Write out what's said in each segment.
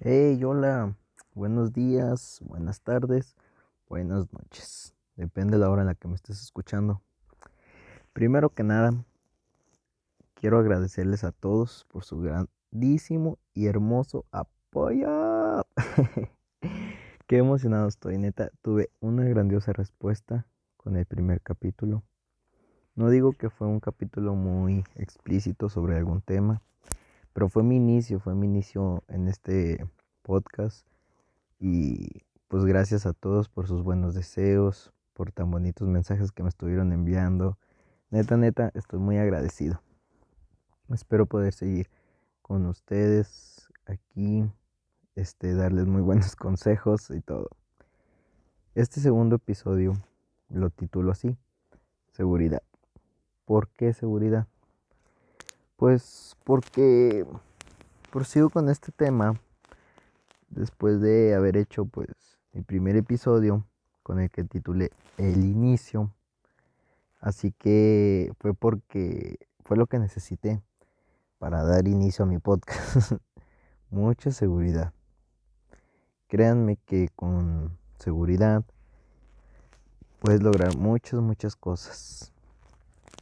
Hey, hola, buenos días, buenas tardes, buenas noches. Depende de la hora en la que me estés escuchando. Primero que nada, quiero agradecerles a todos por su grandísimo y hermoso apoyo. Qué emocionado estoy, neta. Tuve una grandiosa respuesta con el primer capítulo. No digo que fue un capítulo muy explícito sobre algún tema, pero fue mi inicio, fue mi inicio en este podcast. Y pues gracias a todos por sus buenos deseos, por tan bonitos mensajes que me estuvieron enviando. Neta, neta, estoy muy agradecido. Espero poder seguir con ustedes aquí, este, darles muy buenos consejos y todo. Este segundo episodio lo titulo así, seguridad. ¿Por qué seguridad? Pues porque prosigo con este tema después de haber hecho pues mi primer episodio con el que titulé El inicio. Así que fue porque fue lo que necesité para dar inicio a mi podcast. Mucha seguridad. Créanme que con seguridad puedes lograr muchas, muchas cosas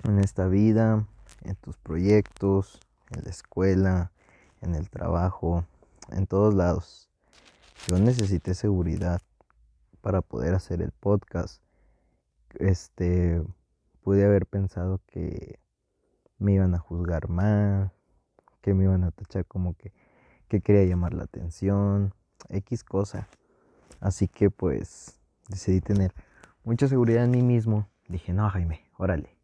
en esta vida, en tus proyectos, en la escuela, en el trabajo, en todos lados. Yo necesité seguridad para poder hacer el podcast. Este, pude haber pensado que me iban a juzgar mal, que me iban a tachar como que, que quería llamar la atención, X cosa. Así que pues decidí tener mucha seguridad en mí mismo. Dije, no, Jaime, órale,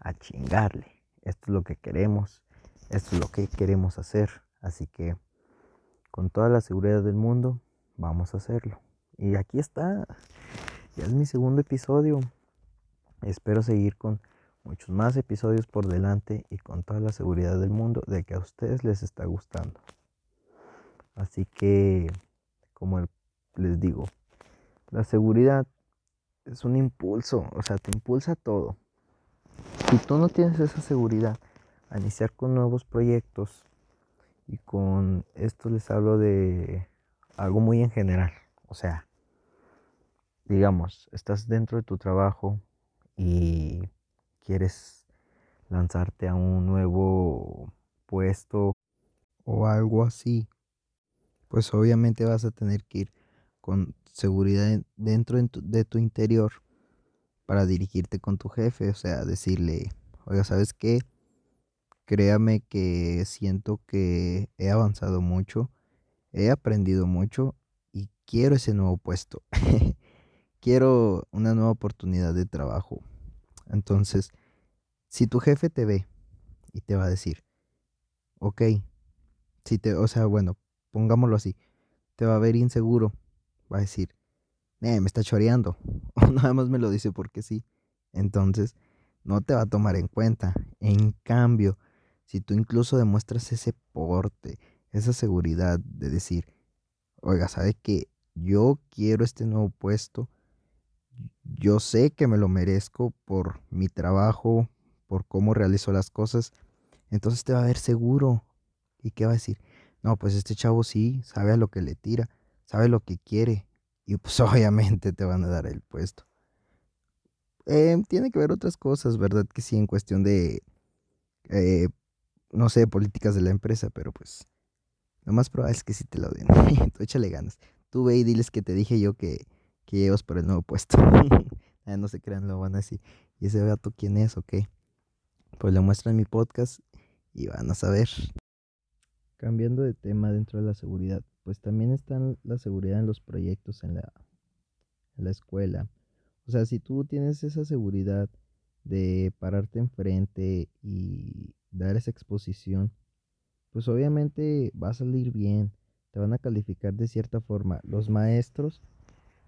a chingarle. Esto es lo que queremos, esto es lo que queremos hacer. Así que con toda la seguridad del mundo, vamos a hacerlo. Y aquí está, ya es mi segundo episodio. Espero seguir con muchos más episodios por delante y con toda la seguridad del mundo de que a ustedes les está gustando. Así que, como les digo, la seguridad es un impulso, o sea, te impulsa todo. Si tú no tienes esa seguridad a iniciar con nuevos proyectos, y con esto les hablo de algo muy en general, o sea, digamos, estás dentro de tu trabajo y quieres lanzarte a un nuevo puesto o algo así, pues obviamente vas a tener que ir con seguridad dentro de tu interior para dirigirte con tu jefe, o sea, decirle, oiga, ¿sabes qué? Créame que siento que he avanzado mucho, he aprendido mucho y quiero ese nuevo puesto. quiero una nueva oportunidad de trabajo. Entonces, si tu jefe te ve y te va a decir, ok, si te, o sea, bueno, pongámoslo así, te va a ver inseguro, va a decir, eh, me está choreando. O nada más me lo dice porque sí. Entonces, no te va a tomar en cuenta. En cambio, si tú incluso demuestras ese porte, esa seguridad de decir, oiga, ¿sabe que yo quiero este nuevo puesto? Yo sé que me lo merezco por mi trabajo, por cómo realizo las cosas. Entonces te va a ver seguro. ¿Y qué va a decir? No, pues este chavo sí, sabe a lo que le tira, sabe lo que quiere, y pues obviamente te van a dar el puesto. Eh, tiene que ver otras cosas, ¿verdad? Que sí, en cuestión de, eh, no sé, políticas de la empresa, pero pues lo más probable es que sí te lo den. Tú échale ganas. Tú ve y diles que te dije yo que, que llevas por el nuevo puesto. ah, no se crean, lo van a decir. ¿Y ese tú quién es o qué? Pues le muestran mi podcast y van a saber. Cambiando de tema dentro de la seguridad, pues también está la seguridad en los proyectos en la, en la escuela. O sea, si tú tienes esa seguridad de pararte enfrente y dar esa exposición, pues obviamente va a salir bien, te van a calificar de cierta forma. Los maestros,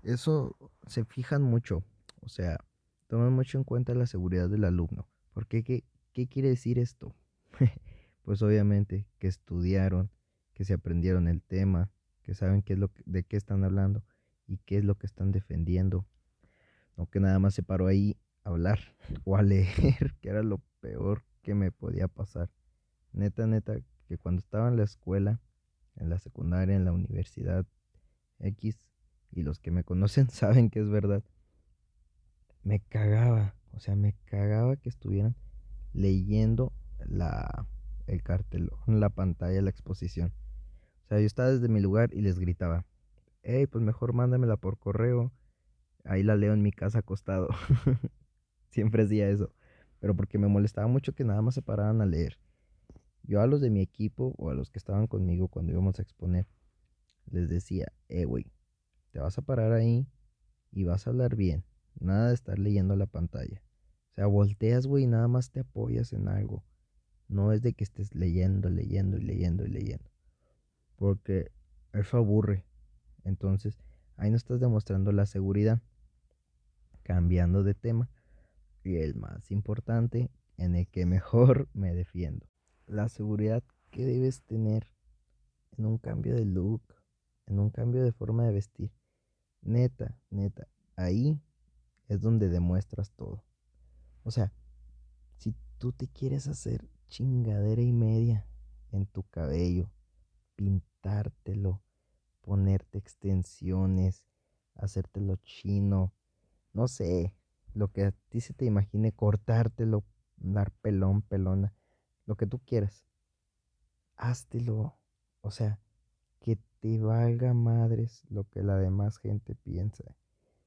eso se fijan mucho, o sea, toman mucho en cuenta la seguridad del alumno. ¿Por qué? ¿Qué, qué quiere decir esto? pues obviamente que estudiaron, que se aprendieron el tema, que saben qué es lo de qué están hablando y qué es lo que están defendiendo. No que nada más se paró ahí a hablar o a leer, que era lo peor que me podía pasar. Neta, neta, que cuando estaba en la escuela en la secundaria, en la universidad X, y los que me conocen saben que es verdad, me cagaba, o sea, me cagaba que estuvieran leyendo la, el cartel, la pantalla, la exposición. O sea, yo estaba desde mi lugar y les gritaba, hey, pues mejor mándamela por correo, ahí la leo en mi casa acostado. Siempre hacía eso, pero porque me molestaba mucho que nada más se pararan a leer. Yo a los de mi equipo o a los que estaban conmigo cuando íbamos a exponer, les decía, eh, güey, te vas a parar ahí y vas a hablar bien. Nada de estar leyendo la pantalla. O sea, volteas, güey, y nada más te apoyas en algo. No es de que estés leyendo, leyendo y leyendo y leyendo. Porque eso aburre. Entonces, ahí no estás demostrando la seguridad. Cambiando de tema. Y el más importante, en el que mejor me defiendo. La seguridad que debes tener en un cambio de look, en un cambio de forma de vestir. Neta, neta, ahí es donde demuestras todo. O sea, si tú te quieres hacer chingadera y media en tu cabello, pintártelo, ponerte extensiones, hacértelo chino, no sé, lo que a ti se te imagine, cortártelo, dar pelón, pelona, lo que tú quieras, háztelo. O sea, que te valga madres lo que la demás gente piensa.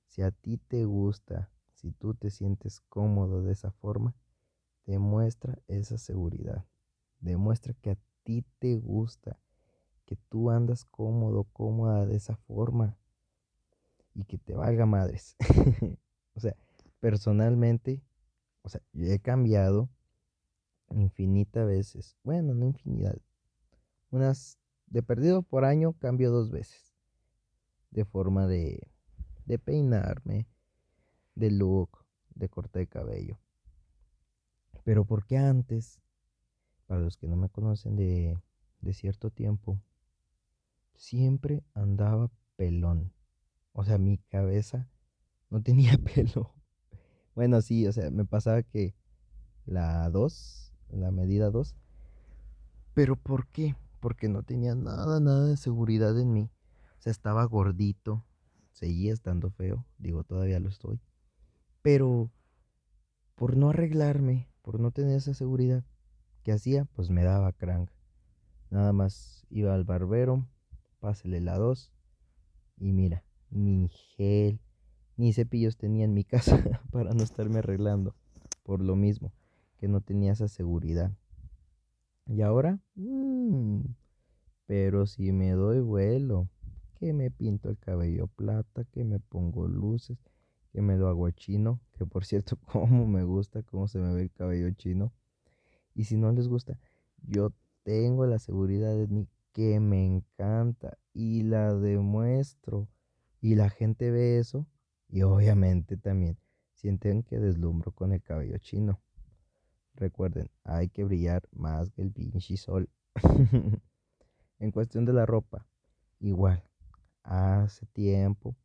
Si a ti te gusta, si tú te sientes cómodo de esa forma, demuestra esa seguridad. Demuestra que a ti te gusta, que tú andas cómodo, cómoda de esa forma y que te valga madres. o sea, personalmente, o sea, yo he cambiado infinita veces. Bueno, no infinidad. Unas de perdido por año cambio dos veces. De forma de, de peinarme, de look, de corte de cabello. Pero porque antes, para los que no me conocen de, de cierto tiempo, siempre andaba pelón. O sea, mi cabeza no tenía pelo. Bueno, sí, o sea, me pasaba que la 2, la medida 2. Pero ¿por qué? Porque no tenía nada, nada de seguridad en mí. O sea, estaba gordito, seguía estando feo, digo, todavía lo estoy. Pero por no arreglarme, por no tener esa seguridad, ¿qué hacía? Pues me daba crank. Nada más iba al barbero, pásele la 2 y mira, ni gel, ni cepillos tenía en mi casa para no estarme arreglando. Por lo mismo, que no tenía esa seguridad. Y ahora, mmm, pero si me doy vuelo, que me pinto el cabello plata, que me pongo luces, que me lo hago chino, que por cierto, como me gusta cómo se me ve el cabello chino. Y si no les gusta, yo tengo la seguridad de mí que me encanta Y la gente ve eso y obviamente también sienten que deslumbro con el cabello chino. Recuerden, hay que brillar más que el pinche sol. en cuestión de la ropa, igual. Hace tiempo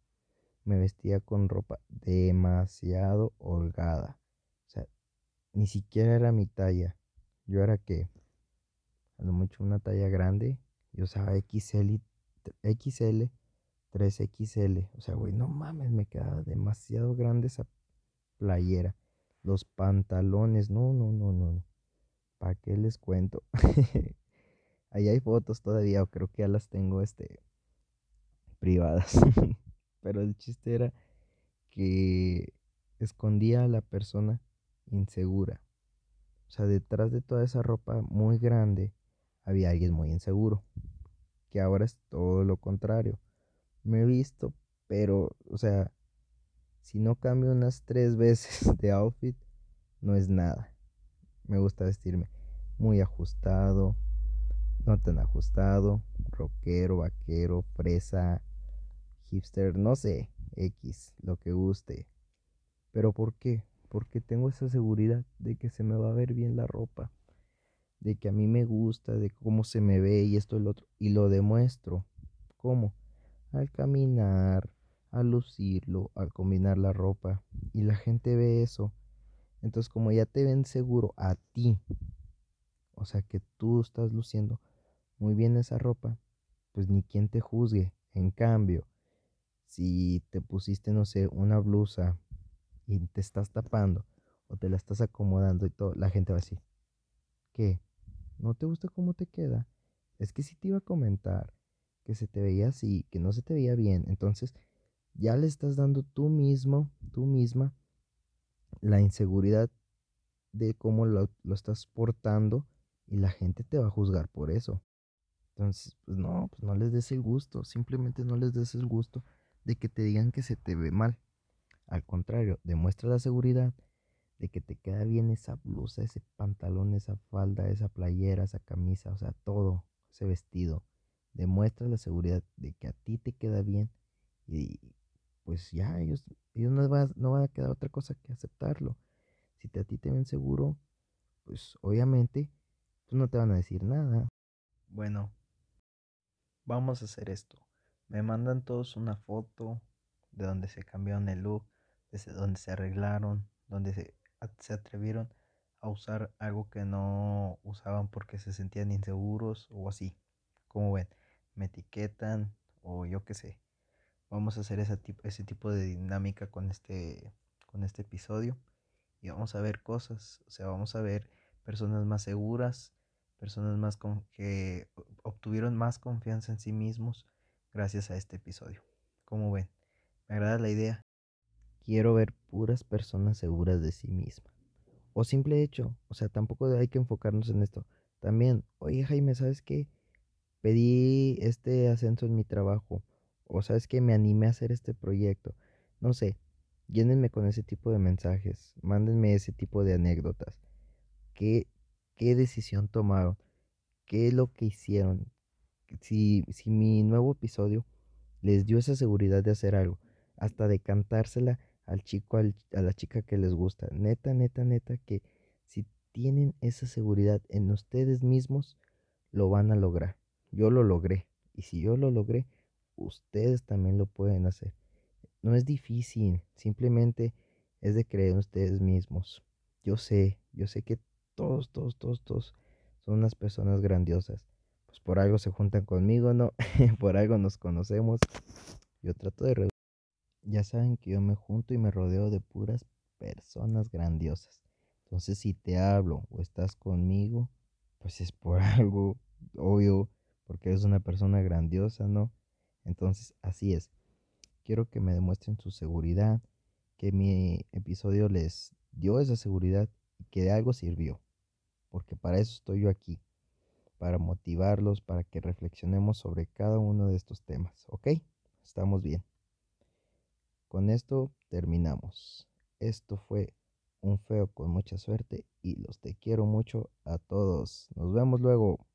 me vestía con ropa demasiado holgada. O sea, ni siquiera era mi talla. Yo era que, a lo mucho una talla grande. Yo usaba XL, XL, 3XL. O sea, güey, no mames, me quedaba demasiado grande esa playera. Los pantalones, no, no, no, no. ¿Para qué les cuento? Ahí hay fotos todavía, o creo que ya las tengo este, privadas. Pero el chiste era que escondía a la persona insegura. O sea, detrás de toda esa ropa muy grande había alguien muy inseguro. Que ahora es todo lo contrario. Me he visto, pero, o sea, si no cambio unas tres veces de outfit, no es nada. Me gusta vestirme muy ajustado, no tan ajustado, rockero, vaquero, fresa, hipster, no sé, X, lo que guste. Pero ¿por qué? Porque tengo esa seguridad de que se me va a ver bien la ropa, de que a mí me gusta, de cómo se me ve y esto y lo otro. Y lo demuestro. ¿Cómo? Al caminar, al lucirlo, al combinar la ropa. Y la gente ve eso. Entonces como ya te ven seguro a ti, o sea que tú estás luciendo muy bien esa ropa, pues ni quien te juzgue. En cambio, si te pusiste, no sé, una blusa y te estás tapando o te la estás acomodando y todo, la gente va a decir, ¿qué? ¿No te gusta cómo te queda? Es que si te iba a comentar que se te veía así, que no se te veía bien, entonces ya le estás dando tú mismo, tú misma, la inseguridad de cómo lo, lo estás portando y la gente te va a juzgar por eso. Entonces, pues no, pues no les des el gusto, simplemente no les des el gusto de que te digan que se te ve mal. Al contrario, demuestra la seguridad de que te queda bien esa blusa, ese pantalón, esa falda, esa playera, esa camisa, o sea, todo, ese vestido. Demuestra la seguridad de que a ti te queda bien y pues ya ellos, ellos no, van, no van a quedar otra cosa que aceptarlo. Si te, a ti te ven seguro, pues obviamente pues no te van a decir nada. Bueno, vamos a hacer esto. Me mandan todos una foto de donde se cambiaron el look, de donde se arreglaron, donde se, se atrevieron a usar algo que no usaban porque se sentían inseguros o así. Como ven, me etiquetan o yo qué sé. Vamos a hacer ese tipo, ese tipo de dinámica con este, con este episodio y vamos a ver cosas. O sea, vamos a ver personas más seguras, personas más con, que obtuvieron más confianza en sí mismos gracias a este episodio. Como ven, me agrada la idea. Quiero ver puras personas seguras de sí mismas. O simple hecho, o sea, tampoco hay que enfocarnos en esto. También, oye Jaime, ¿sabes qué? Pedí este ascenso en mi trabajo. O sabes que me animé a hacer este proyecto. No sé, llénenme con ese tipo de mensajes. Mándenme ese tipo de anécdotas. ¿Qué qué decisión tomaron, qué es lo que hicieron, si, si mi nuevo episodio les dio esa seguridad de hacer algo, hasta de cantársela al chico, a la chica que les gusta. Neta, neta, neta, que si tienen esa seguridad en ustedes mismos, lo van a lograr. Yo lo logré. Y si yo lo logré, ustedes también lo pueden hacer. No es difícil, simplemente es de creer en ustedes mismos. Yo sé, yo sé que todos, todos, todos, todos son unas personas grandiosas. Pues por algo se juntan conmigo, ¿no? por algo nos conocemos. Yo trato de... Ya saben que yo me junto y me rodeo de puras personas grandiosas. Entonces si te hablo o estás conmigo, pues es por algo obvio, porque eres una persona grandiosa, ¿no? Entonces así es. Quiero que me demuestren su seguridad, que mi episodio les dio esa seguridad y que de algo sirvió porque para eso estoy yo aquí, para motivarlos, para que reflexionemos sobre cada uno de estos temas, ¿ok? Estamos bien. Con esto terminamos. Esto fue un feo con mucha suerte y los te quiero mucho a todos. Nos vemos luego.